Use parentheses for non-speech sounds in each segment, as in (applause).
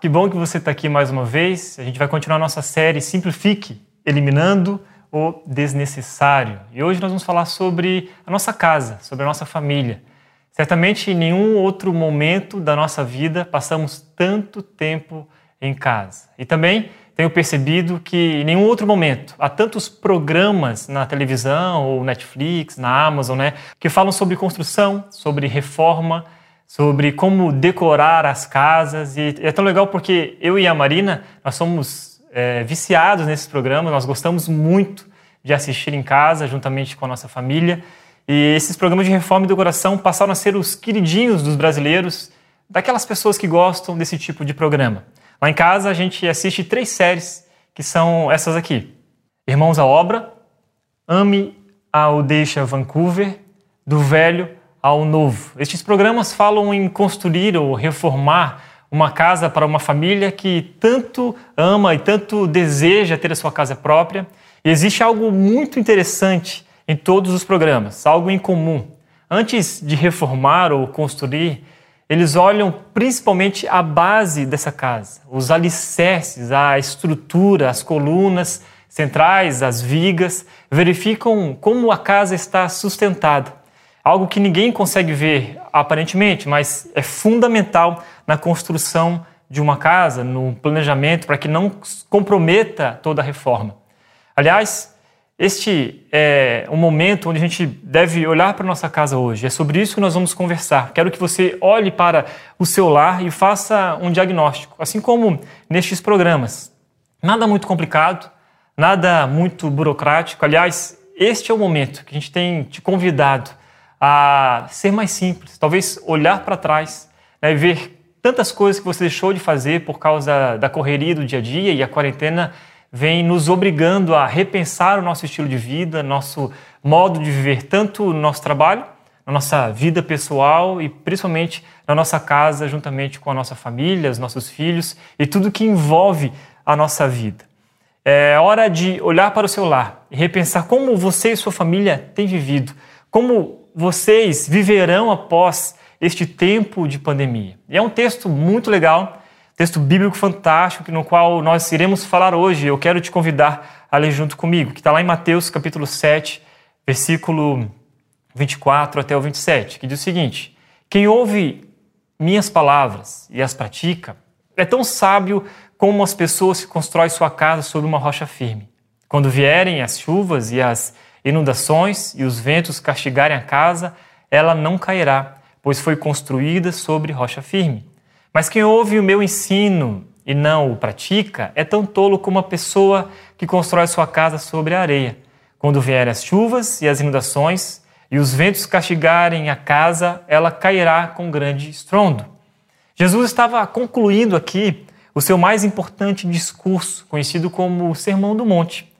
Que bom que você está aqui mais uma vez. A gente vai continuar nossa série Simplifique, eliminando o desnecessário. E hoje nós vamos falar sobre a nossa casa, sobre a nossa família. Certamente em nenhum outro momento da nossa vida passamos tanto tempo em casa. E também tenho percebido que em nenhum outro momento há tantos programas na televisão ou Netflix, na Amazon, né, que falam sobre construção, sobre reforma, sobre como decorar as casas. E é tão legal porque eu e a Marina, nós somos é, viciados nesses programas, nós gostamos muito de assistir em casa, juntamente com a nossa família. E esses programas de reforma e decoração passaram a ser os queridinhos dos brasileiros, daquelas pessoas que gostam desse tipo de programa. Lá em casa a gente assiste três séries, que são essas aqui: Irmãos à Obra, Ame ao Deixa Vancouver, Do Velho ao novo. Estes programas falam em construir ou reformar uma casa para uma família que tanto ama e tanto deseja ter a sua casa própria. E existe algo muito interessante em todos os programas, algo em comum. Antes de reformar ou construir, eles olham principalmente a base dessa casa, os alicerces, a estrutura, as colunas centrais, as vigas, verificam como a casa está sustentada algo que ninguém consegue ver aparentemente, mas é fundamental na construção de uma casa, no planejamento, para que não comprometa toda a reforma. Aliás, este é um momento onde a gente deve olhar para a nossa casa hoje. É sobre isso que nós vamos conversar. Quero que você olhe para o seu lar e faça um diagnóstico, assim como nestes programas. Nada muito complicado, nada muito burocrático. Aliás, este é o momento que a gente tem te convidado a ser mais simples, talvez olhar para trás né, e ver tantas coisas que você deixou de fazer por causa da correria do dia a dia e a quarentena vem nos obrigando a repensar o nosso estilo de vida, nosso modo de viver, tanto no nosso trabalho, na nossa vida pessoal e principalmente na nossa casa, juntamente com a nossa família, os nossos filhos e tudo que envolve a nossa vida. É hora de olhar para o seu lar e repensar como você e sua família têm vivido, como vocês viverão após este tempo de pandemia. E é um texto muito legal, texto bíblico fantástico, no qual nós iremos falar hoje. Eu quero te convidar a ler junto comigo, que está lá em Mateus capítulo 7, versículo 24 até o 27, que diz o seguinte: Quem ouve minhas palavras e as pratica é tão sábio como as pessoas que constroem sua casa sobre uma rocha firme. Quando vierem as chuvas e as inundações e os ventos castigarem a casa, ela não cairá, pois foi construída sobre rocha firme. Mas quem ouve o meu ensino e não o pratica é tão tolo como a pessoa que constrói sua casa sobre a areia. Quando vierem as chuvas e as inundações e os ventos castigarem a casa, ela cairá com grande estrondo. Jesus estava concluindo aqui o seu mais importante discurso, conhecido como o Sermão do Monte.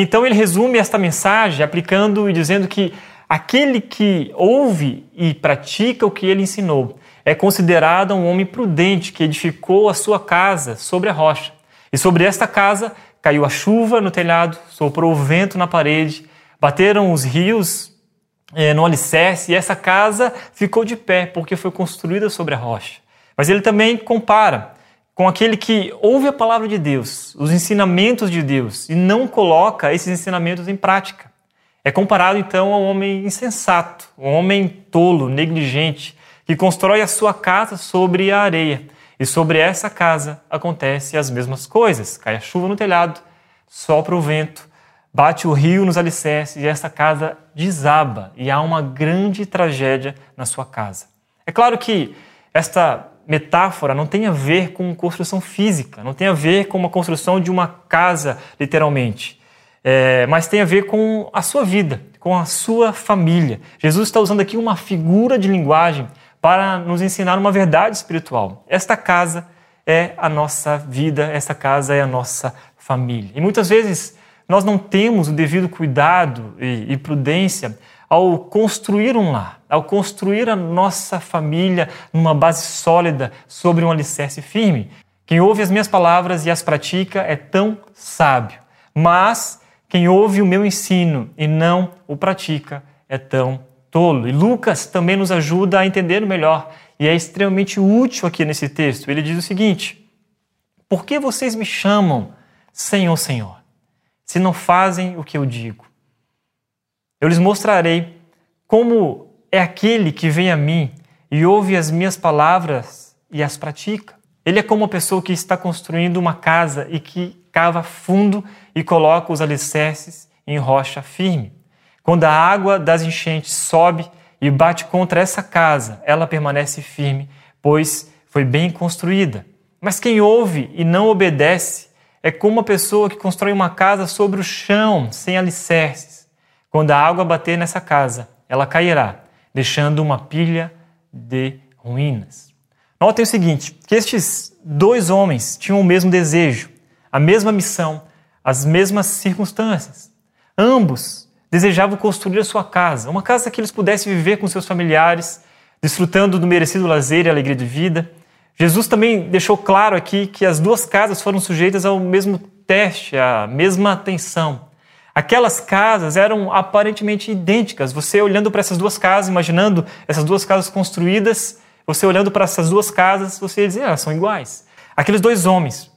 Então ele resume esta mensagem aplicando e dizendo que aquele que ouve e pratica o que ele ensinou é considerado um homem prudente que edificou a sua casa sobre a rocha. E sobre esta casa caiu a chuva no telhado, soprou o vento na parede, bateram os rios eh, no alicerce e essa casa ficou de pé porque foi construída sobre a rocha. Mas ele também compara com aquele que ouve a palavra de Deus, os ensinamentos de Deus, e não coloca esses ensinamentos em prática. É comparado então ao homem insensato, um homem tolo, negligente, que constrói a sua casa sobre a areia. E sobre essa casa acontecem as mesmas coisas. Cai a chuva no telhado, sopra o vento, bate o rio nos alicerces e essa casa desaba e há uma grande tragédia na sua casa. É claro que esta metáfora não tem a ver com construção física, não tem a ver com uma construção de uma casa, literalmente, é, mas tem a ver com a sua vida, com a sua família. Jesus está usando aqui uma figura de linguagem para nos ensinar uma verdade espiritual. Esta casa é a nossa vida, esta casa é a nossa família. E muitas vezes nós não temos o devido cuidado e, e prudência ao construir um lar, ao construir a nossa família numa base sólida sobre um alicerce firme. Quem ouve as minhas palavras e as pratica é tão sábio, mas quem ouve o meu ensino e não o pratica é tão tolo. E Lucas também nos ajuda a entender melhor e é extremamente útil aqui nesse texto. Ele diz o seguinte: Por que vocês me chamam Senhor, Senhor, se não fazem o que eu digo? Eu lhes mostrarei como é aquele que vem a mim e ouve as minhas palavras e as pratica. Ele é como uma pessoa que está construindo uma casa e que cava fundo e coloca os alicerces em rocha firme. Quando a água das enchentes sobe e bate contra essa casa, ela permanece firme, pois foi bem construída. Mas quem ouve e não obedece é como uma pessoa que constrói uma casa sobre o chão, sem alicerces. Quando a água bater nessa casa, ela cairá, deixando uma pilha de ruínas. Notem o seguinte: que estes dois homens tinham o mesmo desejo, a mesma missão, as mesmas circunstâncias. Ambos desejavam construir a sua casa, uma casa que eles pudessem viver com seus familiares, desfrutando do merecido lazer e alegria de vida. Jesus também deixou claro aqui que as duas casas foram sujeitas ao mesmo teste, à mesma atenção. Aquelas casas eram aparentemente idênticas. Você olhando para essas duas casas, imaginando essas duas casas construídas, você olhando para essas duas casas, você ia dizer, ah, são iguais. Aqueles dois homens,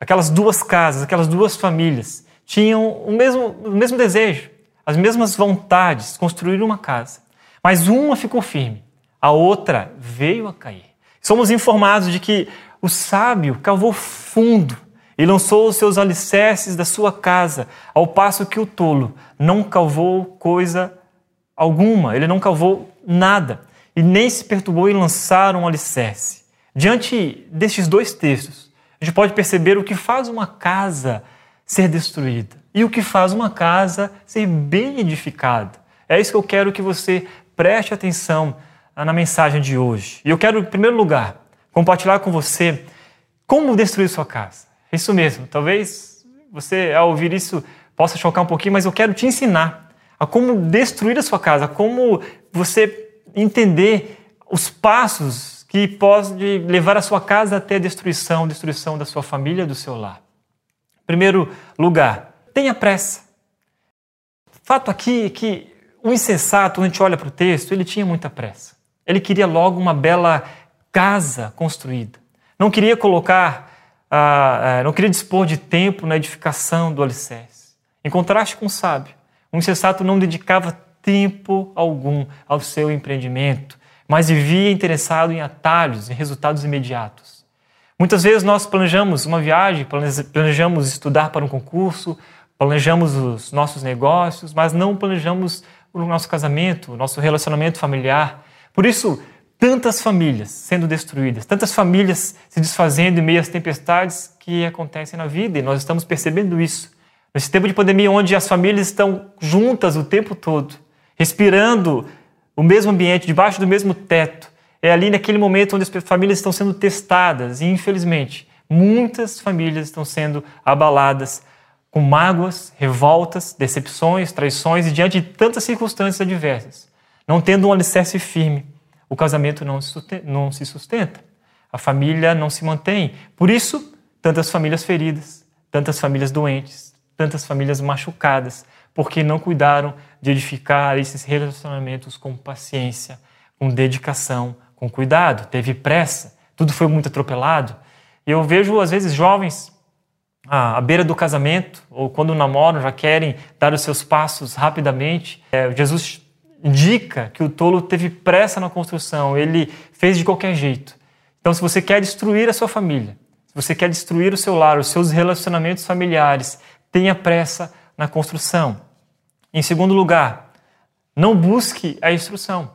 aquelas duas casas, aquelas duas famílias, tinham o mesmo, o mesmo desejo, as mesmas vontades, construir uma casa. Mas uma ficou firme, a outra veio a cair. Somos informados de que o sábio cavou fundo e lançou os seus alicerces da sua casa, ao passo que o tolo não cavou coisa alguma, ele não cavou nada e nem se perturbou em lançar um alicerce. Diante destes dois textos, a gente pode perceber o que faz uma casa ser destruída e o que faz uma casa ser bem edificada. É isso que eu quero que você preste atenção na mensagem de hoje. E eu quero, em primeiro lugar, compartilhar com você como destruir sua casa. Isso mesmo. Talvez você, ao ouvir isso, possa chocar um pouquinho, mas eu quero te ensinar a como destruir a sua casa, como você entender os passos que podem levar a sua casa até a destruição, destruição da sua família, do seu lar. Primeiro lugar, tenha pressa. Fato aqui é que o insensato, quando a gente olha para o texto, ele tinha muita pressa. Ele queria logo uma bela casa construída. Não queria colocar ah, não queria dispor de tempo na edificação do alicerce. Em contraste com o sábio, o insensato não dedicava tempo algum ao seu empreendimento, mas vivia interessado em atalhos, em resultados imediatos. Muitas vezes nós planejamos uma viagem, planejamos estudar para um concurso, planejamos os nossos negócios, mas não planejamos o nosso casamento, o nosso relacionamento familiar. Por isso, tantas famílias sendo destruídas, tantas famílias se desfazendo em meio às tempestades que acontecem na vida, e nós estamos percebendo isso. Nesse tempo de pandemia, onde as famílias estão juntas o tempo todo, respirando o mesmo ambiente, debaixo do mesmo teto, é ali naquele momento onde as famílias estão sendo testadas, e infelizmente, muitas famílias estão sendo abaladas com mágoas, revoltas, decepções, traições e diante de tantas circunstâncias adversas, não tendo um alicerce firme o casamento não se sustenta, a família não se mantém. Por isso, tantas famílias feridas, tantas famílias doentes, tantas famílias machucadas, porque não cuidaram de edificar esses relacionamentos com paciência, com dedicação, com cuidado. Teve pressa, tudo foi muito atropelado. E eu vejo, às vezes, jovens à beira do casamento, ou quando namoram, já querem dar os seus passos rapidamente. É, Jesus indica que o tolo teve pressa na construção, ele fez de qualquer jeito. Então, se você quer destruir a sua família, se você quer destruir o seu lar, os seus relacionamentos familiares, tenha pressa na construção. Em segundo lugar, não busque a instrução.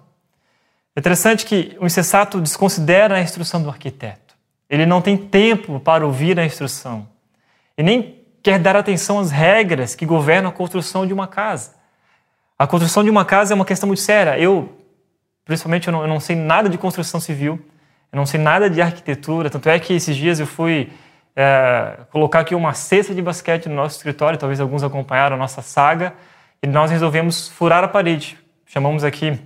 É interessante que o insensato desconsidera a instrução do arquiteto. Ele não tem tempo para ouvir a instrução. E nem quer dar atenção às regras que governam a construção de uma casa. A construção de uma casa é uma questão muito séria. Eu, principalmente, eu não, eu não, sei nada de construção civil, eu não sei nada de arquitetura. Tanto é que esses dias eu fui é, colocar aqui uma cesta de basquete no nosso escritório, talvez alguns acompanharam a nossa saga, e nós resolvemos furar a parede. Chamamos aqui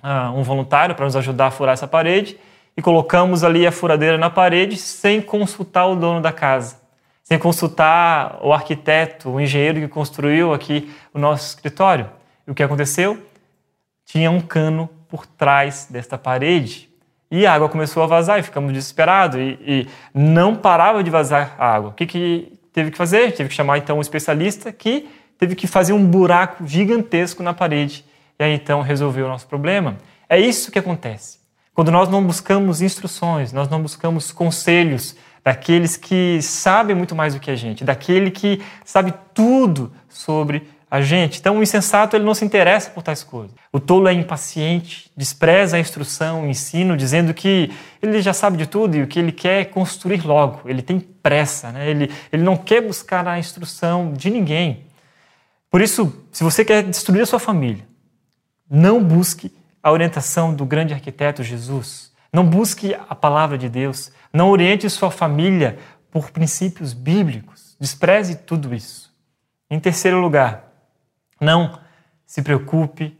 uh, um voluntário para nos ajudar a furar essa parede e colocamos ali a furadeira na parede sem consultar o dono da casa, sem consultar o arquiteto, o engenheiro que construiu aqui o nosso escritório. O que aconteceu? Tinha um cano por trás desta parede. E a água começou a vazar e ficamos desesperados e, e não parava de vazar a água. O que, que teve que fazer? Teve que chamar então um especialista que teve que fazer um buraco gigantesco na parede e aí então resolveu o nosso problema. É isso que acontece. Quando nós não buscamos instruções, nós não buscamos conselhos daqueles que sabem muito mais do que a gente, daquele que sabe tudo sobre a gente. Então, o insensato ele não se interessa por tais coisas. O tolo é impaciente, despreza a instrução, o ensino, dizendo que ele já sabe de tudo e o que ele quer é construir logo. Ele tem pressa, né? ele, ele não quer buscar a instrução de ninguém. Por isso, se você quer destruir a sua família, não busque a orientação do grande arquiteto Jesus. Não busque a palavra de Deus. Não oriente sua família por princípios bíblicos. Despreze tudo isso. Em terceiro lugar, não se preocupe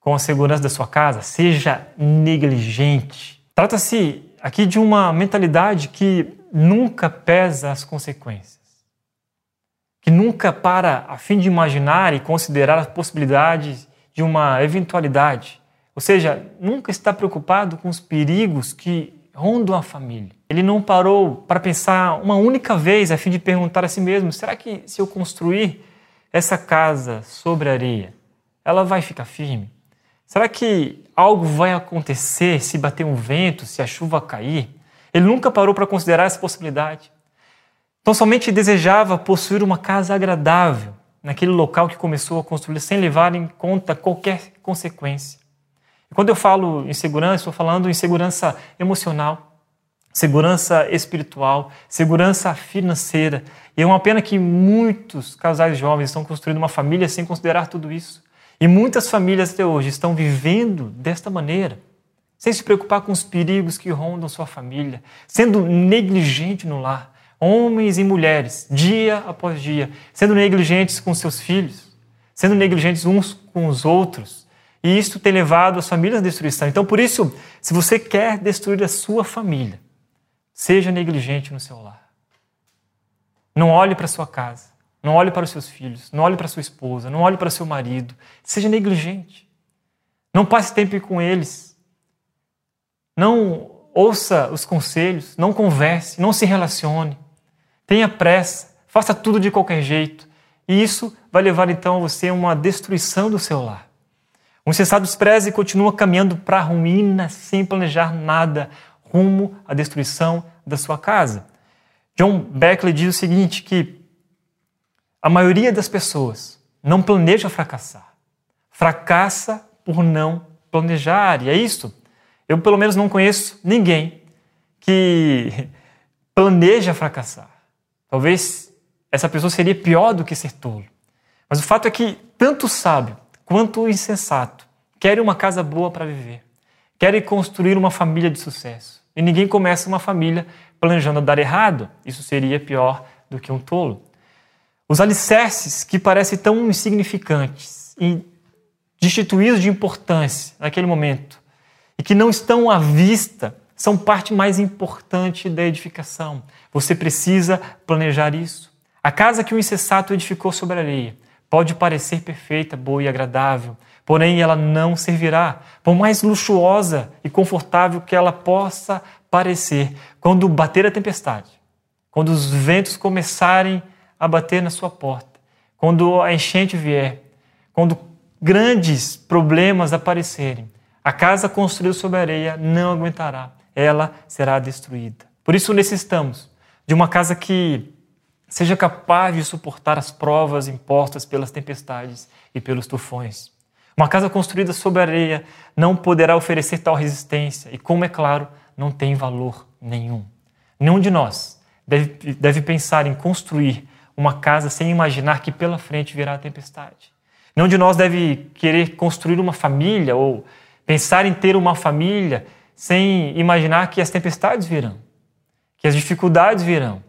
com a segurança da sua casa, seja negligente. Trata-se aqui de uma mentalidade que nunca pesa as consequências, que nunca para a fim de imaginar e considerar as possibilidades de uma eventualidade, ou seja, nunca está preocupado com os perigos que rondam a família. Ele não parou para pensar uma única vez a fim de perguntar a si mesmo: será que se eu construir essa casa sobre areia, ela vai ficar firme? Será que algo vai acontecer se bater um vento, se a chuva cair? Ele nunca parou para considerar essa possibilidade. Então, somente desejava possuir uma casa agradável naquele local que começou a construir, sem levar em conta qualquer consequência. E quando eu falo em segurança, estou falando em segurança emocional, segurança espiritual, segurança financeira. E é uma pena que muitos casais jovens estão construindo uma família sem considerar tudo isso. E muitas famílias até hoje estão vivendo desta maneira, sem se preocupar com os perigos que rondam sua família, sendo negligente no lar. Homens e mulheres, dia após dia, sendo negligentes com seus filhos, sendo negligentes uns com os outros. E isso tem levado as famílias à destruição. Então, por isso, se você quer destruir a sua família, Seja negligente no seu lar. Não olhe para sua casa, não olhe para os seus filhos, não olhe para sua esposa, não olhe para seu marido. Seja negligente. Não passe tempo com eles. Não ouça os conselhos, não converse, não se relacione. Tenha pressa, faça tudo de qualquer jeito. E isso vai levar então você a uma destruição do seu lar. O insensato despreza e continua caminhando para a ruína sem planejar nada, rumo à destruição da sua casa. John Beckley diz o seguinte, que a maioria das pessoas não planeja fracassar. Fracassa por não planejar. E é isso. Eu, pelo menos, não conheço ninguém que (laughs) planeja fracassar. Talvez essa pessoa seria pior do que ser tolo. Mas o fato é que tanto o sábio quanto o insensato querem uma casa boa para viver, querem construir uma família de sucesso. E ninguém começa uma família planejando dar errado. Isso seria pior do que um tolo. Os alicerces que parecem tão insignificantes e destituídos de importância naquele momento e que não estão à vista são parte mais importante da edificação. Você precisa planejar isso. A casa que o insensato edificou sobre a areia pode parecer perfeita, boa e agradável, porém ela não servirá. Por mais luxuosa e confortável que ela possa parecer, quando bater a tempestade, quando os ventos começarem a bater na sua porta, quando a enchente vier, quando grandes problemas aparecerem, a casa construída sobre areia não aguentará, ela será destruída. Por isso necessitamos de uma casa que seja capaz de suportar as provas impostas pelas tempestades e pelos tufões. Uma casa construída sobre areia não poderá oferecer tal resistência e, como é claro, não tem valor nenhum. Nenhum de nós deve, deve pensar em construir uma casa sem imaginar que pela frente virá a tempestade. Nenhum de nós deve querer construir uma família ou pensar em ter uma família sem imaginar que as tempestades virão, que as dificuldades virão.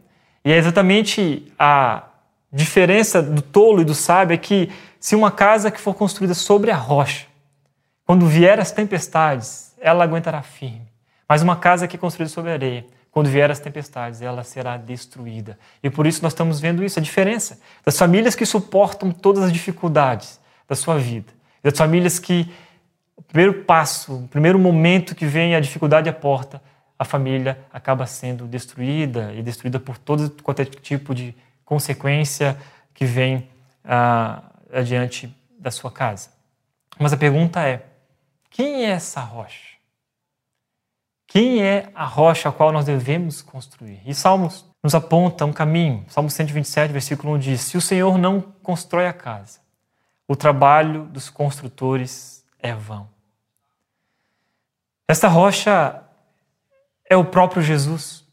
E é exatamente a diferença do tolo e do sábio é que se uma casa que for construída sobre a rocha, quando vier as tempestades, ela aguentará firme. Mas uma casa que é construída sobre areia, quando vier as tempestades, ela será destruída. E por isso nós estamos vendo isso, a diferença das famílias que suportam todas as dificuldades da sua vida, das famílias que primeiro passo, o primeiro momento que vem a dificuldade à porta, a família acaba sendo destruída e destruída por todo qualquer tipo de consequência que vem ah, adiante da sua casa. Mas a pergunta é: quem é essa rocha? Quem é a rocha a qual nós devemos construir? E Salmos nos aponta um caminho. Salmo 127, versículo 1 diz: Se o Senhor não constrói a casa, o trabalho dos construtores é vão. Esta rocha é o próprio Jesus.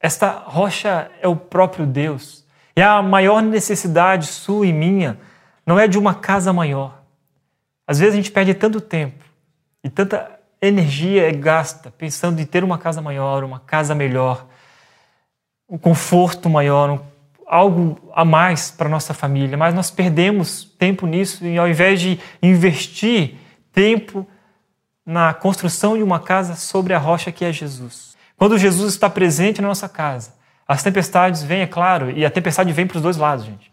Esta rocha é o próprio Deus. E a maior necessidade sua e minha não é de uma casa maior. Às vezes a gente perde tanto tempo e tanta energia é gasta pensando em ter uma casa maior, uma casa melhor, um conforto maior, um, algo a mais para nossa família, mas nós perdemos tempo nisso e ao invés de investir tempo na construção de uma casa sobre a rocha que é Jesus. Quando Jesus está presente na nossa casa, as tempestades vêm, é claro, e a tempestade vem para os dois lados, gente.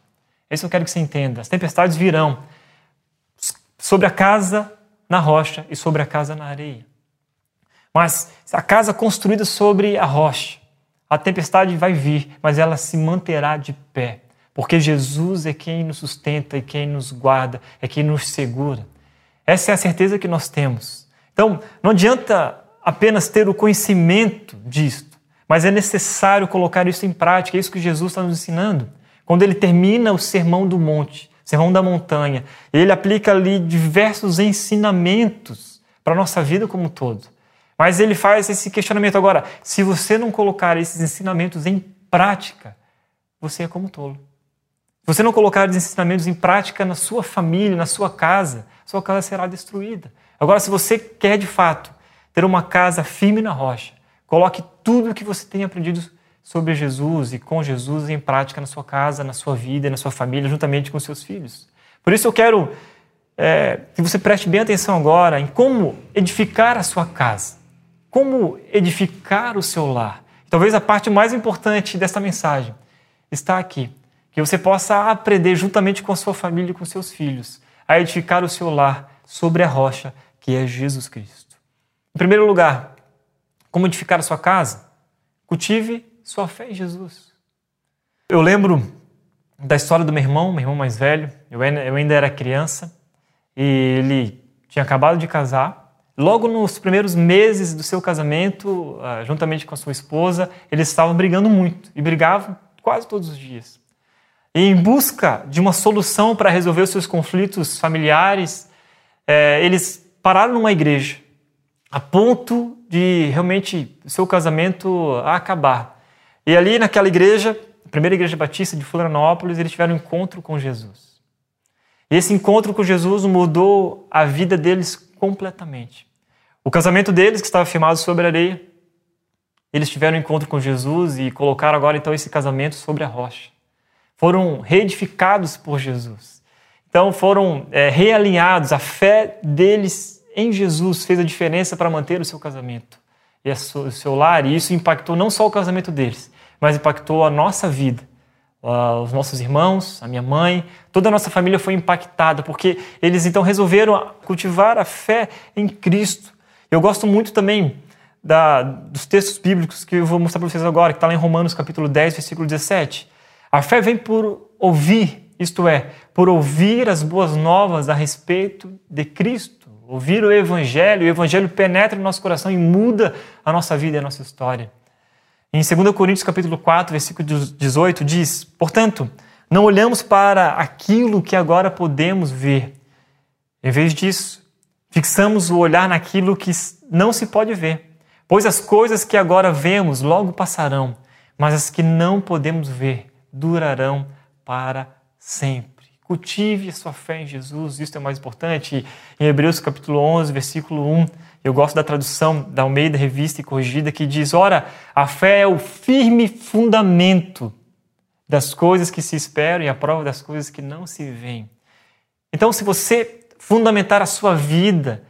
É isso que eu quero que você entenda. As tempestades virão sobre a casa na rocha e sobre a casa na areia. Mas a casa construída sobre a rocha, a tempestade vai vir, mas ela se manterá de pé, porque Jesus é quem nos sustenta e quem nos guarda, é quem nos segura. Essa é a certeza que nós temos. Então, não adianta apenas ter o conhecimento disto, mas é necessário colocar isso em prática. É isso que Jesus está nos ensinando. Quando ele termina o Sermão do Monte, Sermão da Montanha. Ele aplica ali diversos ensinamentos para a nossa vida como um todo. Mas ele faz esse questionamento agora: se você não colocar esses ensinamentos em prática, você é como tolo. Se você não colocar os ensinamentos em prática na sua família, na sua casa, sua casa será destruída. Agora, se você quer de fato ter uma casa firme na rocha, coloque tudo o que você tem aprendido sobre Jesus e com Jesus em prática na sua casa, na sua vida, na sua família, juntamente com seus filhos. Por isso eu quero é, que você preste bem atenção agora em como edificar a sua casa, como edificar o seu lar. Talvez a parte mais importante desta mensagem está aqui, que você possa aprender juntamente com a sua família e com seus filhos a edificar o seu lar sobre a rocha que é Jesus Cristo. Em primeiro lugar, como edificar a sua casa? Cultive sua fé em Jesus. Eu lembro da história do meu irmão, meu irmão mais velho. Eu ainda era criança e ele tinha acabado de casar. Logo nos primeiros meses do seu casamento, ah, juntamente com a sua esposa, eles estavam brigando muito e brigavam quase todos os dias. E em busca de uma solução para resolver os seus conflitos familiares, eh, eles pararam numa igreja, a ponto de realmente seu casamento acabar. E ali naquela igreja, a primeira igreja batista de Florianópolis, eles tiveram um encontro com Jesus. E esse encontro com Jesus mudou a vida deles completamente. O casamento deles, que estava firmado sobre a areia, eles tiveram um encontro com Jesus e colocaram agora então esse casamento sobre a rocha. Foram reedificados por Jesus. Então foram é, realinhados. A fé deles em Jesus fez a diferença para manter o seu casamento e o seu lar, e isso impactou não só o casamento deles, mas impactou a nossa vida. Os nossos irmãos, a minha mãe, toda a nossa família foi impactada, porque eles então resolveram cultivar a fé em Cristo. Eu gosto muito também da, dos textos bíblicos que eu vou mostrar para vocês agora, que está lá em Romanos capítulo 10, versículo 17. A fé vem por ouvir, isto é, por ouvir as boas novas a respeito de Cristo. Ouvir o Evangelho, o Evangelho penetra no nosso coração e muda a nossa vida e a nossa história. Em 2 Coríntios capítulo 4, versículo 18 diz: "Portanto, não olhamos para aquilo que agora podemos ver. Em vez disso, fixamos o olhar naquilo que não se pode ver, pois as coisas que agora vemos logo passarão, mas as que não podemos ver durarão para sempre." Cultive a sua fé em Jesus, isso é o mais importante. Em Hebreus capítulo 11, versículo 1, eu gosto da tradução da Almeida Revista e Corrigida que diz: Ora, a fé é o firme fundamento das coisas que se esperam e a prova das coisas que não se veem. Então, se você fundamentar a sua vida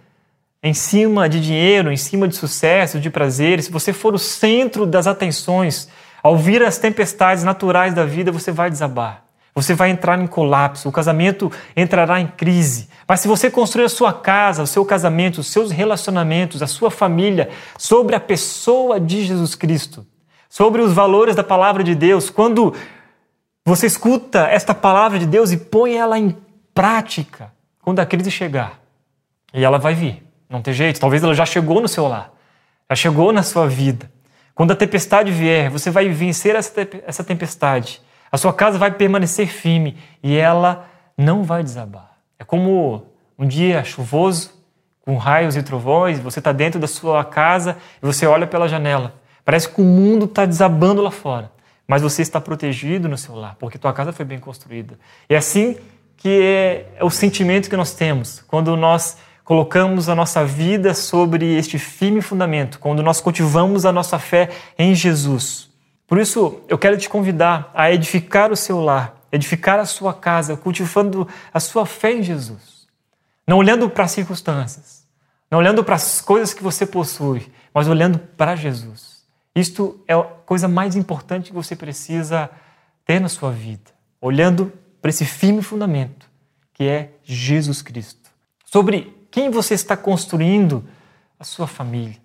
em cima de dinheiro, em cima de sucesso, de prazer, se você for o centro das atenções, ao vir as tempestades naturais da vida, você vai desabar. Você vai entrar em colapso, o casamento entrará em crise. Mas se você construir a sua casa, o seu casamento, os seus relacionamentos, a sua família sobre a pessoa de Jesus Cristo, sobre os valores da palavra de Deus, quando você escuta esta palavra de Deus e põe ela em prática, quando a crise chegar, e ela vai vir, não tem jeito, talvez ela já chegou no seu lar, já chegou na sua vida. Quando a tempestade vier, você vai vencer essa tempestade a sua casa vai permanecer firme e ela não vai desabar. É como um dia chuvoso, com raios e trovões, você está dentro da sua casa e você olha pela janela. Parece que o mundo está desabando lá fora, mas você está protegido no seu lar, porque tua casa foi bem construída. É assim que é, é o sentimento que nós temos quando nós colocamos a nossa vida sobre este firme fundamento, quando nós cultivamos a nossa fé em Jesus. Por isso, eu quero te convidar a edificar o seu lar, edificar a sua casa, cultivando a sua fé em Jesus. Não olhando para as circunstâncias, não olhando para as coisas que você possui, mas olhando para Jesus. Isto é a coisa mais importante que você precisa ter na sua vida, olhando para esse firme fundamento, que é Jesus Cristo. Sobre quem você está construindo a sua família.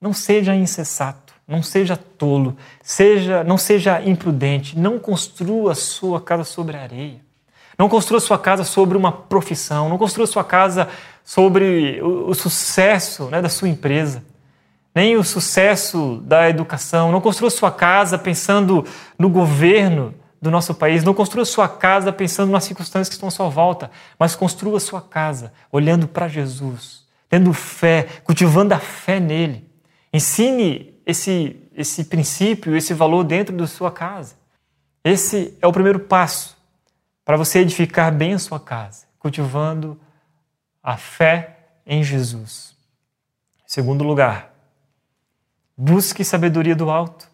Não seja insensato não seja tolo, seja, não seja imprudente, não construa sua casa sobre areia. Não construa sua casa sobre uma profissão, não construa sua casa sobre o, o sucesso né, da sua empresa, nem o sucesso da educação. Não construa sua casa pensando no governo do nosso país, não construa sua casa pensando nas circunstâncias que estão à sua volta, mas construa sua casa olhando para Jesus, tendo fé, cultivando a fé nele. Ensine esse, esse princípio, esse valor dentro da sua casa. Esse é o primeiro passo para você edificar bem a sua casa, cultivando a fé em Jesus. Segundo lugar, busque sabedoria do alto.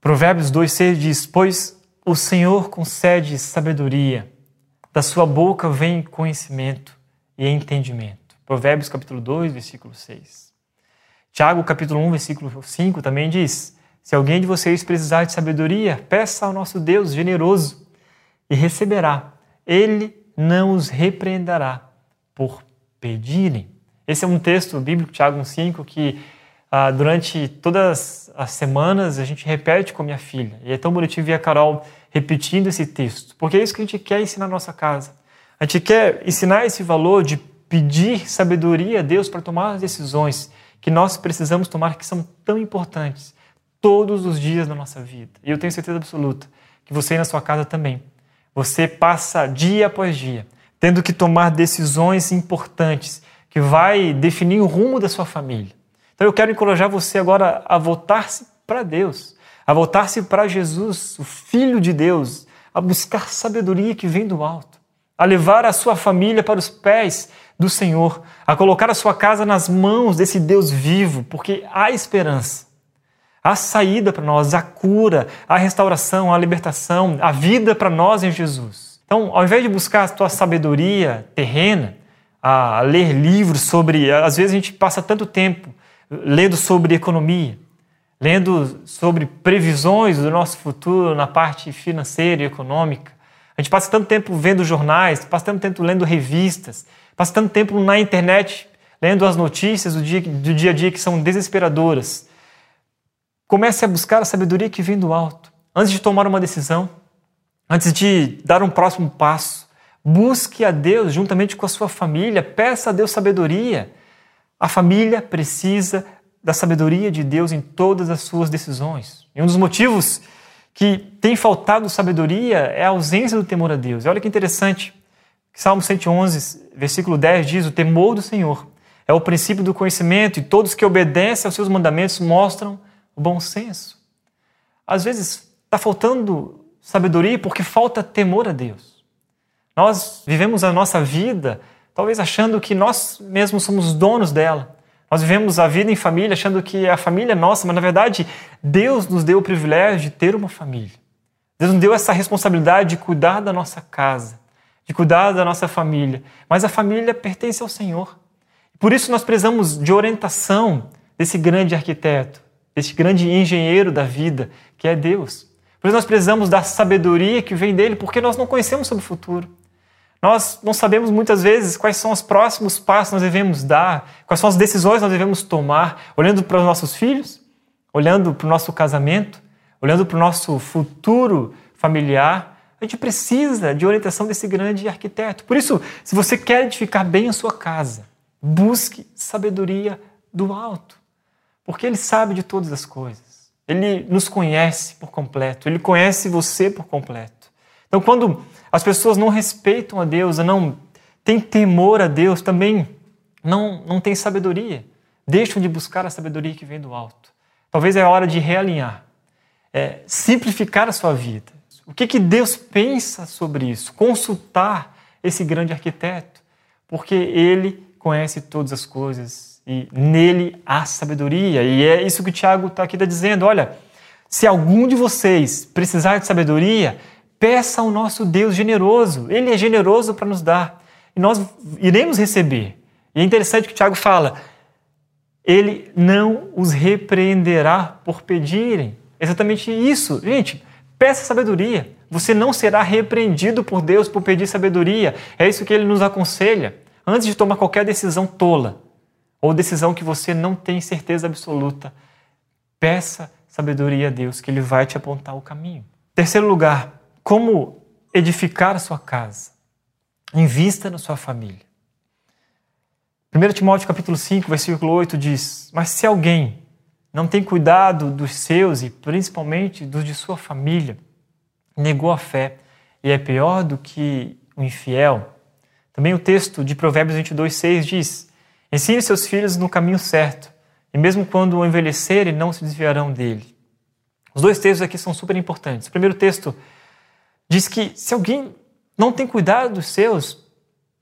Provérbios 2,6 diz: Pois o Senhor concede sabedoria, da sua boca vem conhecimento e entendimento. Provérbios capítulo 2, versículo 6. Tiago, capítulo 1, versículo 5 também diz: Se alguém de vocês precisar de sabedoria, peça ao nosso Deus generoso e receberá. Ele não os repreenderá por pedirem. Esse é um texto bíblico, Tiago 1,5, que ah, durante todas as semanas a gente repete com a minha filha. E é tão bonitinho ver a Carol repetindo esse texto, porque é isso que a gente quer ensinar na nossa casa. A gente quer ensinar esse valor de pedir sabedoria a Deus para tomar as decisões que nós precisamos tomar que são tão importantes todos os dias da nossa vida. E eu tenho certeza absoluta que você na sua casa também. Você passa dia após dia tendo que tomar decisões importantes que vai definir o rumo da sua família. Então eu quero encorajar você agora a voltar-se para Deus, a voltar-se para Jesus, o Filho de Deus, a buscar sabedoria que vem do alto, a levar a sua família para os pés do Senhor, a colocar a sua casa nas mãos desse Deus vivo, porque há esperança. Há saída para nós, há cura, há restauração, há libertação, há vida para nós em Jesus. Então, ao invés de buscar a tua sabedoria terrena, a ler livros sobre. Às vezes a gente passa tanto tempo lendo sobre economia, lendo sobre previsões do nosso futuro na parte financeira e econômica. A gente passa tanto tempo vendo jornais, passa tanto tempo lendo revistas, Passa tanto tempo na internet lendo as notícias do dia, do dia a dia que são desesperadoras. Comece a buscar a sabedoria que vem do alto. Antes de tomar uma decisão, antes de dar um próximo passo, busque a Deus juntamente com a sua família, peça a Deus sabedoria. A família precisa da sabedoria de Deus em todas as suas decisões. E um dos motivos que tem faltado sabedoria é a ausência do temor a Deus. E olha que interessante. Salmo 111, versículo 10 diz: O temor do Senhor é o princípio do conhecimento e todos que obedecem aos seus mandamentos mostram o bom senso. Às vezes está faltando sabedoria porque falta temor a Deus. Nós vivemos a nossa vida talvez achando que nós mesmos somos donos dela. Nós vivemos a vida em família achando que a família é nossa, mas na verdade Deus nos deu o privilégio de ter uma família. Deus nos deu essa responsabilidade de cuidar da nossa casa de cuidar da nossa família, mas a família pertence ao Senhor. Por isso nós precisamos de orientação desse grande arquiteto, desse grande engenheiro da vida, que é Deus. Por isso nós precisamos da sabedoria que vem dele, porque nós não conhecemos sobre o futuro. Nós não sabemos muitas vezes quais são os próximos passos que nós devemos dar, quais são as decisões que nós devemos tomar, olhando para os nossos filhos, olhando para o nosso casamento, olhando para o nosso futuro familiar. A gente precisa de orientação desse grande arquiteto. Por isso, se você quer edificar bem a sua casa, busque sabedoria do alto, porque ele sabe de todas as coisas. Ele nos conhece por completo, ele conhece você por completo. Então, quando as pessoas não respeitam a Deus, não têm temor a Deus, também não, não têm sabedoria. Deixam de buscar a sabedoria que vem do alto. Talvez é hora de realinhar, é, simplificar a sua vida. O que, que Deus pensa sobre isso? Consultar esse grande arquiteto, porque ele conhece todas as coisas e nele há sabedoria. E é isso que o Tiago está aqui tá dizendo. Olha, se algum de vocês precisar de sabedoria, Peça ao nosso Deus generoso. Ele é generoso para nos dar. E nós iremos receber. E é interessante que o Tiago fala: ele não os repreenderá por pedirem. Exatamente isso. Gente, peça sabedoria. Você não será repreendido por Deus por pedir sabedoria. É isso que ele nos aconselha. Antes de tomar qualquer decisão tola ou decisão que você não tem certeza absoluta, peça sabedoria a Deus, que ele vai te apontar o caminho. Terceiro lugar, como edificar a sua casa. Invista na sua família. 1 Timóteo capítulo 5, versículo 8 diz: Mas se alguém não tem cuidado dos seus e principalmente dos de sua família, negou a fé e é pior do que o infiel. Também o texto de Provérbios 22, 6 diz: Ensine seus filhos no caminho certo, e mesmo quando envelhecerem, não se desviarão dele. Os dois textos aqui são super importantes. O primeiro texto diz que se alguém não tem cuidado dos seus,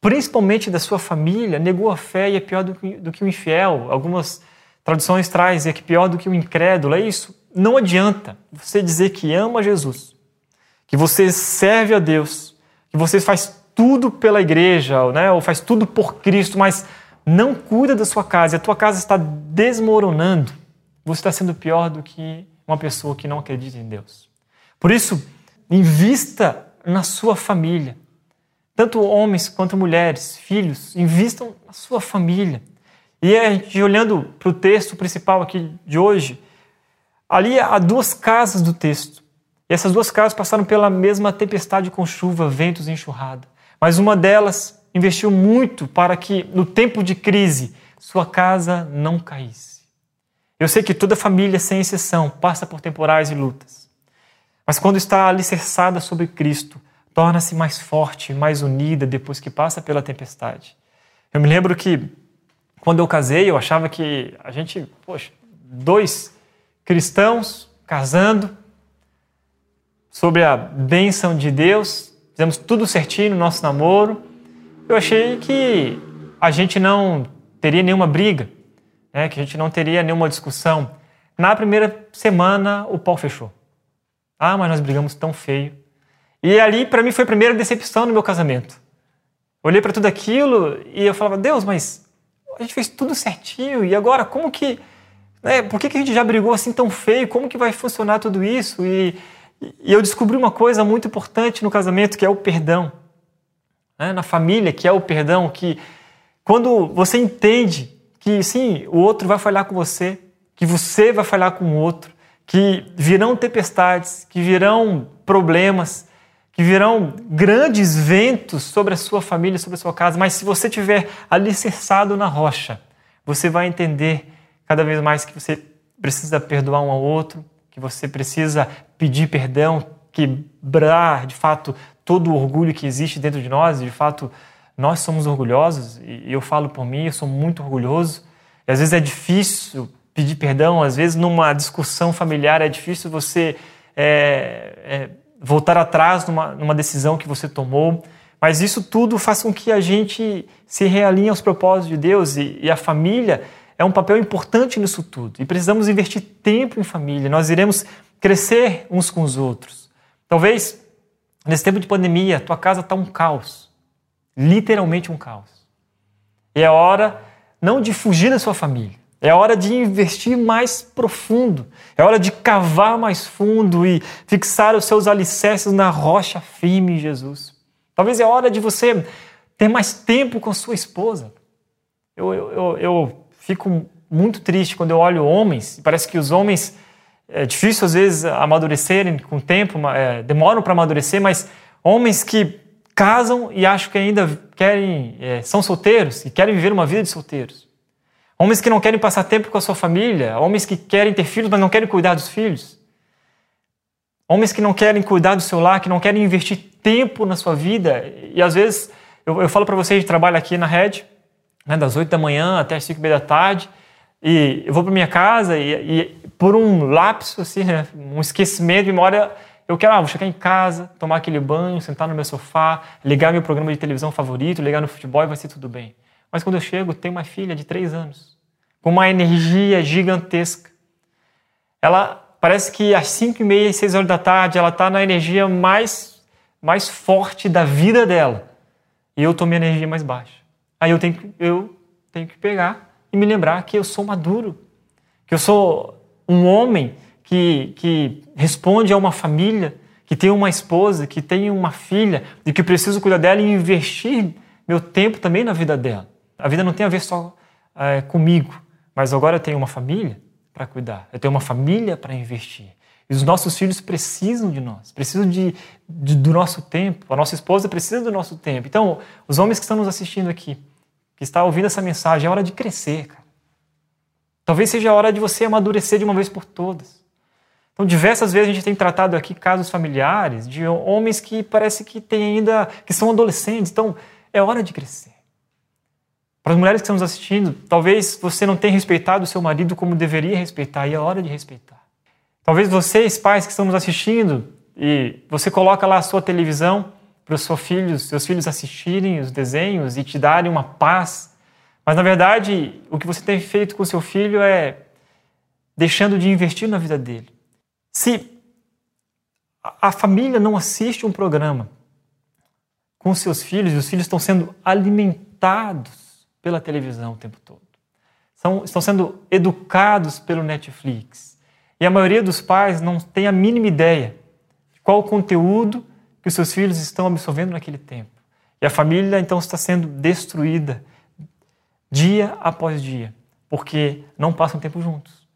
principalmente da sua família, negou a fé e é pior do que, do que o infiel. Algumas traduções trazem que é pior do que o incrédulo. É isso. Não adianta você dizer que ama Jesus, que você serve a Deus, que você faz tudo pela igreja, né, ou faz tudo por Cristo, mas não cuida da sua casa e a tua casa está desmoronando. Você está sendo pior do que uma pessoa que não acredita em Deus. Por isso, Invista na sua família. Tanto homens quanto mulheres, filhos, invistam na sua família. E a gente olhando para o texto principal aqui de hoje, ali há duas casas do texto. E essas duas casas passaram pela mesma tempestade com chuva, ventos e enxurrada. Mas uma delas investiu muito para que, no tempo de crise, sua casa não caísse. Eu sei que toda família, sem exceção, passa por temporais e lutas. Mas quando está alicerçada sobre Cristo, torna-se mais forte, mais unida depois que passa pela tempestade. Eu me lembro que quando eu casei, eu achava que a gente, poxa, dois cristãos casando, sobre a bênção de Deus, fizemos tudo certinho no nosso namoro. Eu achei que a gente não teria nenhuma briga, né? que a gente não teria nenhuma discussão. Na primeira semana, o pau fechou. Ah, mas nós brigamos tão feio. E ali, para mim, foi a primeira decepção no meu casamento. Olhei para tudo aquilo e eu falava, Deus, mas a gente fez tudo certinho e agora como que. Né, por que, que a gente já brigou assim tão feio? Como que vai funcionar tudo isso? E, e eu descobri uma coisa muito importante no casamento que é o perdão. Né? Na família, que é o perdão, que quando você entende que sim, o outro vai falhar com você, que você vai falhar com o outro, que virão tempestades, que virão problemas, que virão grandes ventos sobre a sua família, sobre a sua casa, mas se você tiver alicerçado na rocha, você vai entender cada vez mais que você precisa perdoar um ao outro, que você precisa pedir perdão, quebrar de fato todo o orgulho que existe dentro de nós, de fato nós somos orgulhosos, e eu falo por mim, eu sou muito orgulhoso, e às vezes é difícil pedir perdão. Às vezes, numa discussão familiar, é difícil você é, é, voltar atrás numa, numa decisão que você tomou. Mas isso tudo faz com que a gente se realinhe aos propósitos de Deus e, e, a família é um papel importante nisso tudo. E precisamos investir tempo em família. Nós iremos crescer uns com os outros. Talvez nesse tempo de pandemia, tua casa está um caos, literalmente um caos. E é hora não de fugir da sua família, É hora de investir mais profundo. É hora de cavar mais fundo e fixar os seus alicerces na rocha firme, Jesus. Talvez é hora de você ter mais tempo com sua esposa. Eu, eu, eu, eu fico muito triste quando eu olho homens, parece que os homens, é difícil às vezes amadurecerem com o tempo, é, demoram para amadurecer, mas homens que casam e acham que ainda querem, é, são solteiros e querem viver uma vida de solteiros. Homens que não querem passar tempo com a sua família, homens que querem ter filhos, mas não querem cuidar dos filhos. Homens que não querem cuidar do seu lar, que não querem investir tempo na sua vida. E às vezes, eu, eu falo para vocês, trabalho aqui na Red, né, das 8 da manhã até as 5 e meia da tarde, e eu vou para minha casa e, e, por um lapso, assim, né, um esquecimento, memória, eu quero, ah, vou chegar em casa, tomar aquele banho, sentar no meu sofá, ligar meu programa de televisão favorito, ligar no futebol e vai ser tudo bem. Mas quando eu chego, tem uma filha de três anos, com uma energia gigantesca. Ela parece que às cinco e meia, seis horas da tarde, ela está na energia mais, mais forte da vida dela. E eu estou minha energia mais baixa. Aí eu tenho, eu tenho que pegar e me lembrar que eu sou maduro, que eu sou um homem que, que responde a uma família, que tem uma esposa, que tem uma filha e que preciso cuidar dela e investir meu tempo também na vida dela. A vida não tem a ver só é, comigo, mas agora eu tenho uma família para cuidar, eu tenho uma família para investir. E os nossos filhos precisam de nós, precisam de, de, do nosso tempo, a nossa esposa precisa do nosso tempo. Então, os homens que estão nos assistindo aqui, que estão ouvindo essa mensagem, é hora de crescer, cara. Talvez seja a hora de você amadurecer de uma vez por todas. Então, diversas vezes a gente tem tratado aqui casos familiares de homens que parece que têm ainda, que são adolescentes. Então, é hora de crescer. Para as mulheres que estão nos assistindo, talvez você não tenha respeitado o seu marido como deveria respeitar, e é hora de respeitar. Talvez vocês, pais que estão nos assistindo, e você coloca lá a sua televisão para os seus filhos, seus filhos assistirem os desenhos e te darem uma paz. Mas na verdade, o que você tem feito com seu filho é deixando de investir na vida dele. Se a família não assiste um programa com seus filhos e os filhos estão sendo alimentados pela televisão o tempo todo. São, estão sendo educados pelo Netflix. E a maioria dos pais não tem a mínima ideia de qual o conteúdo que os seus filhos estão absorvendo naquele tempo. E a família então está sendo destruída dia após dia, porque não passam tempo juntos.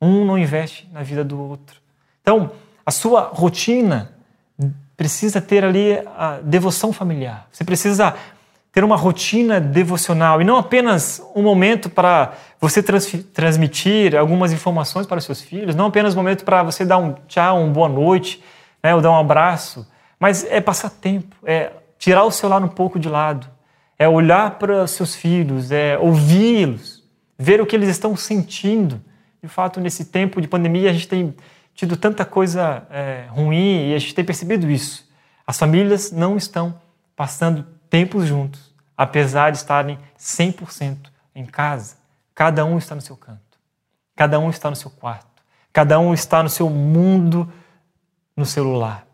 Um não investe na vida do outro. Então, a sua rotina precisa ter ali a devoção familiar. Você precisa ter uma rotina devocional e não apenas um momento para você trans transmitir algumas informações para os seus filhos, não apenas um momento para você dar um tchau, uma boa noite, né, ou dar um abraço, mas é passar tempo, é tirar o celular um pouco de lado, é olhar para os seus filhos, é ouvi-los, ver o que eles estão sentindo. De fato, nesse tempo de pandemia, a gente tem tido tanta coisa é, ruim e a gente tem percebido isso. As famílias não estão passando tempos juntos, apesar de estarem 100% em casa. Cada um está no seu canto, cada um está no seu quarto, cada um está no seu mundo no celular.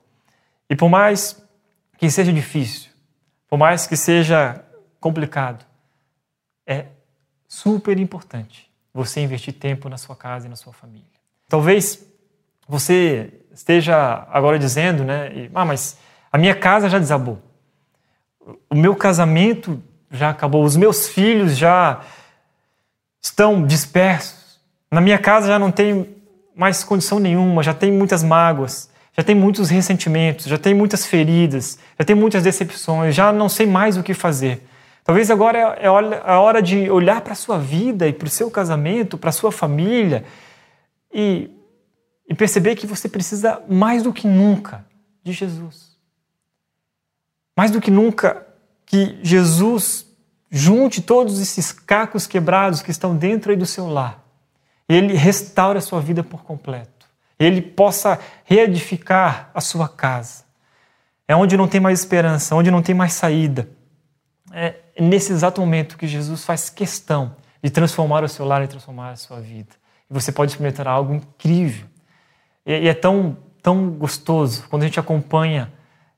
E por mais que seja difícil, por mais que seja complicado, é super importante você investir tempo na sua casa e na sua família. Talvez você esteja agora dizendo, né, ah, mas a minha casa já desabou o meu casamento já acabou, os meus filhos já estão dispersos, na minha casa já não tem mais condição nenhuma, já tem muitas mágoas, já tem muitos ressentimentos, já tem muitas feridas, já tem muitas decepções, já não sei mais o que fazer. Talvez agora é, é a hora de olhar para a sua vida e para o seu casamento, para a sua família e, e perceber que você precisa mais do que nunca de Jesus mais do que nunca, que Jesus junte todos esses cacos quebrados que estão dentro aí do seu lar. Ele restaure a sua vida por completo. Ele possa reedificar a sua casa. É onde não tem mais esperança, onde não tem mais saída. É nesse exato momento que Jesus faz questão de transformar o seu lar e transformar a sua vida. E você pode experimentar algo incrível. E é tão, tão gostoso quando a gente acompanha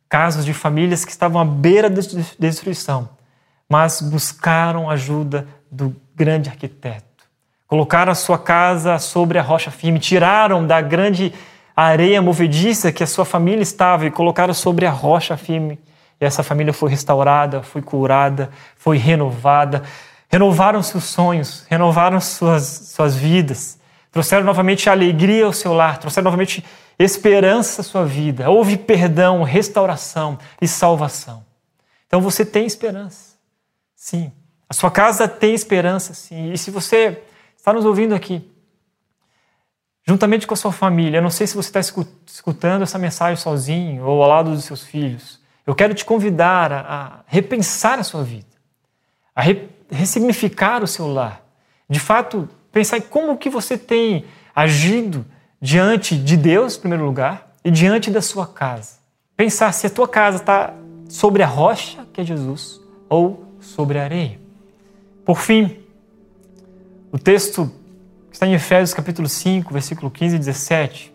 casos de famílias que estavam à beira da destruição, mas buscaram ajuda do grande arquiteto. Colocaram a sua casa sobre a rocha firme, tiraram da grande areia movediça que a sua família estava e colocaram sobre a rocha firme. E essa família foi restaurada, foi curada, foi renovada. Renovaram seus sonhos, renovaram suas, suas vidas, trouxeram novamente alegria ao seu lar, trouxeram novamente esperança à sua vida. Houve perdão, restauração e salvação. Então você tem esperança. Sim. A sua casa tem esperança, sim. E se você está nos ouvindo aqui, juntamente com a sua família, não sei se você está escutando essa mensagem sozinho ou ao lado dos seus filhos, eu quero te convidar a, repensar a sua vida, a re, ressignificar o seu lar. De fato, pensar em como que você tem agido diante de Deus, em primeiro lugar, e diante da sua casa. Pensar se a tua casa está sobre a rocha, que é Jesus, ou sobre a areia. Por fim, o texto que está em Efésios capítulo 5, versículo 15 e 17,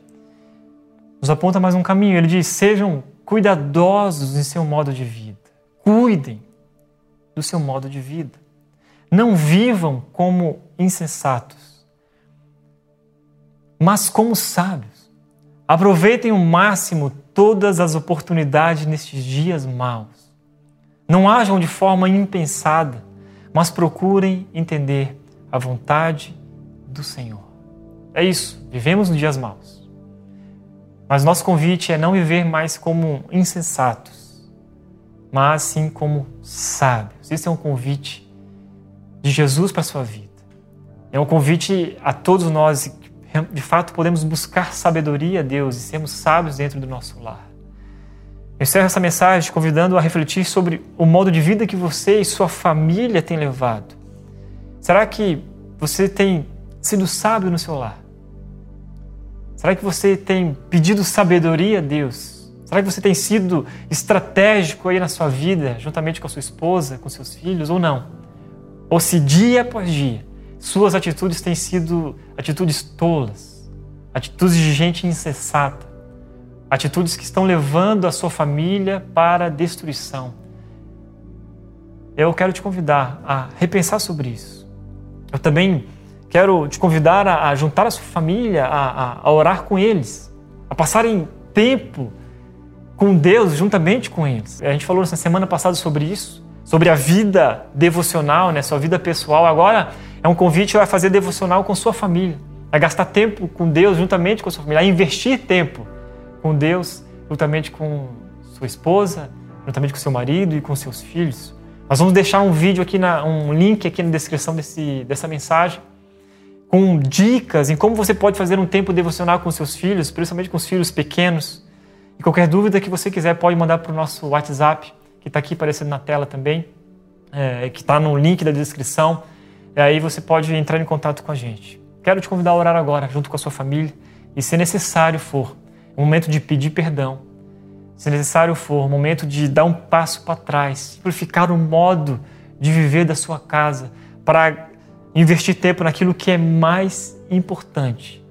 nos aponta mais um caminho. Ele diz: Sejam cuidadosos em seu modo de vida. Cuidem do seu modo de vida. Não vivam como insensatos, mas como sábios. Aproveitem o máximo todas as oportunidades nestes dias maus. Não ajam de forma impensada, mas procurem entender a vontade do Senhor. É isso, vivemos nos dias maus. Mas nosso convite é não viver mais como insensatos, mas sim como sábios. Esse é um convite de Jesus para a sua vida. É um convite a todos nós de fato podemos buscar sabedoria a Deus e sermos sábios dentro do nosso lar. Eu encerro essa mensagem convidando a refletir sobre o modo de vida que você e sua família têm levado. Será que você tem sido sábio no seu lar? Será que você tem pedido sabedoria a Deus? Será que você tem sido estratégico aí na sua vida, juntamente com a sua esposa, com seus filhos, ou não? Ou se dia após dia suas atitudes têm sido atitudes tolas, atitudes de gente insensata, atitudes que estão levando a sua família para a destruição. Eu quero te convidar a repensar sobre isso. Eu também quero te convidar a, juntar a sua família, a, a, a orar com eles, a passarem tempo com Deus juntamente com eles. A gente falou na semana passada sobre isso, sobre a vida devocional, né, sua vida pessoal. Agora é um convite a fazer devocional com sua família, a gastar tempo com Deus juntamente com sua família, a investir tempo com Deus juntamente com sua esposa, juntamente com seu marido e com seus filhos. Nós vamos deixar um vídeo aqui, na, um link aqui na descrição desse, dessa mensagem, com dicas em como você pode fazer um tempo devocional com seus filhos, principalmente com os filhos pequenos. E qualquer dúvida que você quiser pode mandar para o nosso WhatsApp, que está aqui aparecendo na tela também, é, que está no link da descrição. E aí você pode entrar em contato com a gente. Quero te convidar a orar agora, junto com a sua família, e se necessário for, um momento de pedir perdão, se necessário for, um momento de dar um passo para trás, simplificar o modo de viver da sua casa, para investir tempo naquilo que é mais importante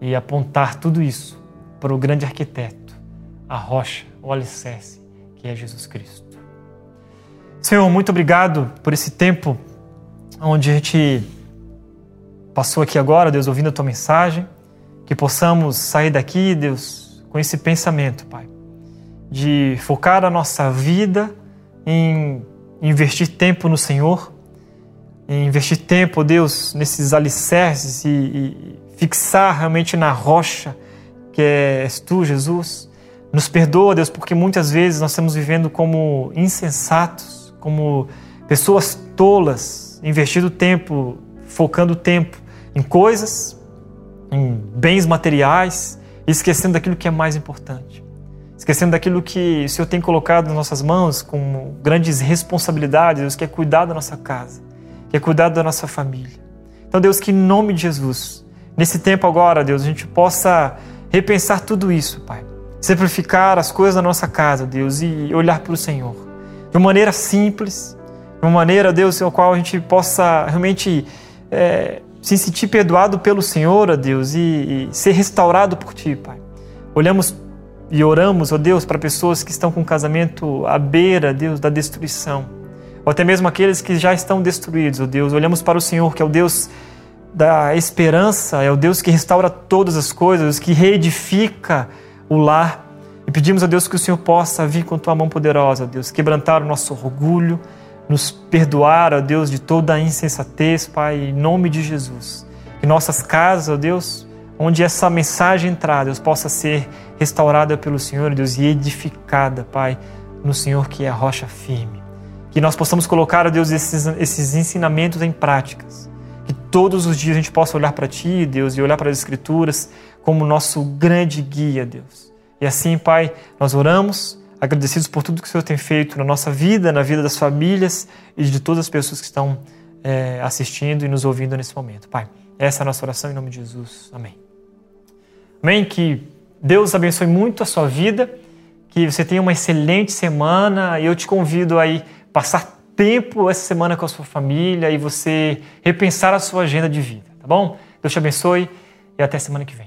e apontar tudo isso para o grande arquiteto, a rocha, o alicerce, é Jesus Cristo. Senhor, muito obrigado por esse tempo onde a gente passou aqui agora, Deus, ouvindo a tua mensagem, que possamos sair daqui, Deus, com esse pensamento, Pai, de focar a nossa vida em investir tempo no Senhor, em investir tempo, Deus, nesses alicerces e, e fixar realmente na rocha que és tu, Jesus. Nos perdoa, Deus, porque muitas vezes nós estamos vivendo como insensatos, como pessoas tolas, investindo tempo, focando tempo em coisas, em bens materiais, e esquecendo daquilo que é mais importante. Esquecendo daquilo que o Senhor tem colocado nas nossas mãos como grandes responsabilidades, Deus, que é cuidar da nossa casa, que é cuidar da nossa família. Então, Deus, que em nome de Jesus, nesse tempo agora, Deus, a gente possa repensar tudo isso, Pai. Simplificar as coisas da nossa casa, Deus, e olhar para o Senhor. De uma maneira simples, uma maneira, Deus, a qual a gente possa realmente é, se sentir perdoado pelo Senhor, ó Deus, e, e, ser restaurado por Ti, Pai. Olhamos e oramos, ó Deus, para pessoas que estão com o casamento à beira, Deus, da destruição, ou até mesmo aqueles que já estão destruídos, ó Deus. Olhamos para o Senhor, que é o Deus da esperança, é o Deus que restaura todas as coisas, que reedifica o lar. E pedimos a Deus que o Senhor possa vir com tua mão poderosa, Deus, quebrantar o nosso orgulho, nos perdoar, ó Deus, de toda a insensatez, Pai, em nome de Jesus. Que nossas casas, ó Deus, onde essa mensagem entrar, Deus, possa ser restaurada pelo Senhor, Deus, e edificada, Pai, no Senhor que é a rocha firme. Que nós possamos colocar, ó Deus, esses, esses ensinamentos em práticas. Que todos os dias a gente possa olhar para Ti, Deus, e olhar para as Escrituras como nosso grande guia, Deus. E assim, Pai, nós oramos agradecidos por tudo que o Senhor tem feito na nossa vida, na vida das famílias e de todas as pessoas que estão é, assistindo e nos ouvindo nesse momento. Pai, essa é a nossa oração em nome de Jesus. Amém. Amém. Que Deus abençoe muito a sua vida, que você tenha uma excelente semana e eu te convido aí passar tempo essa semana com a sua família e você repensar a sua agenda de vida, tá bom? Deus te abençoe e até semana que vem.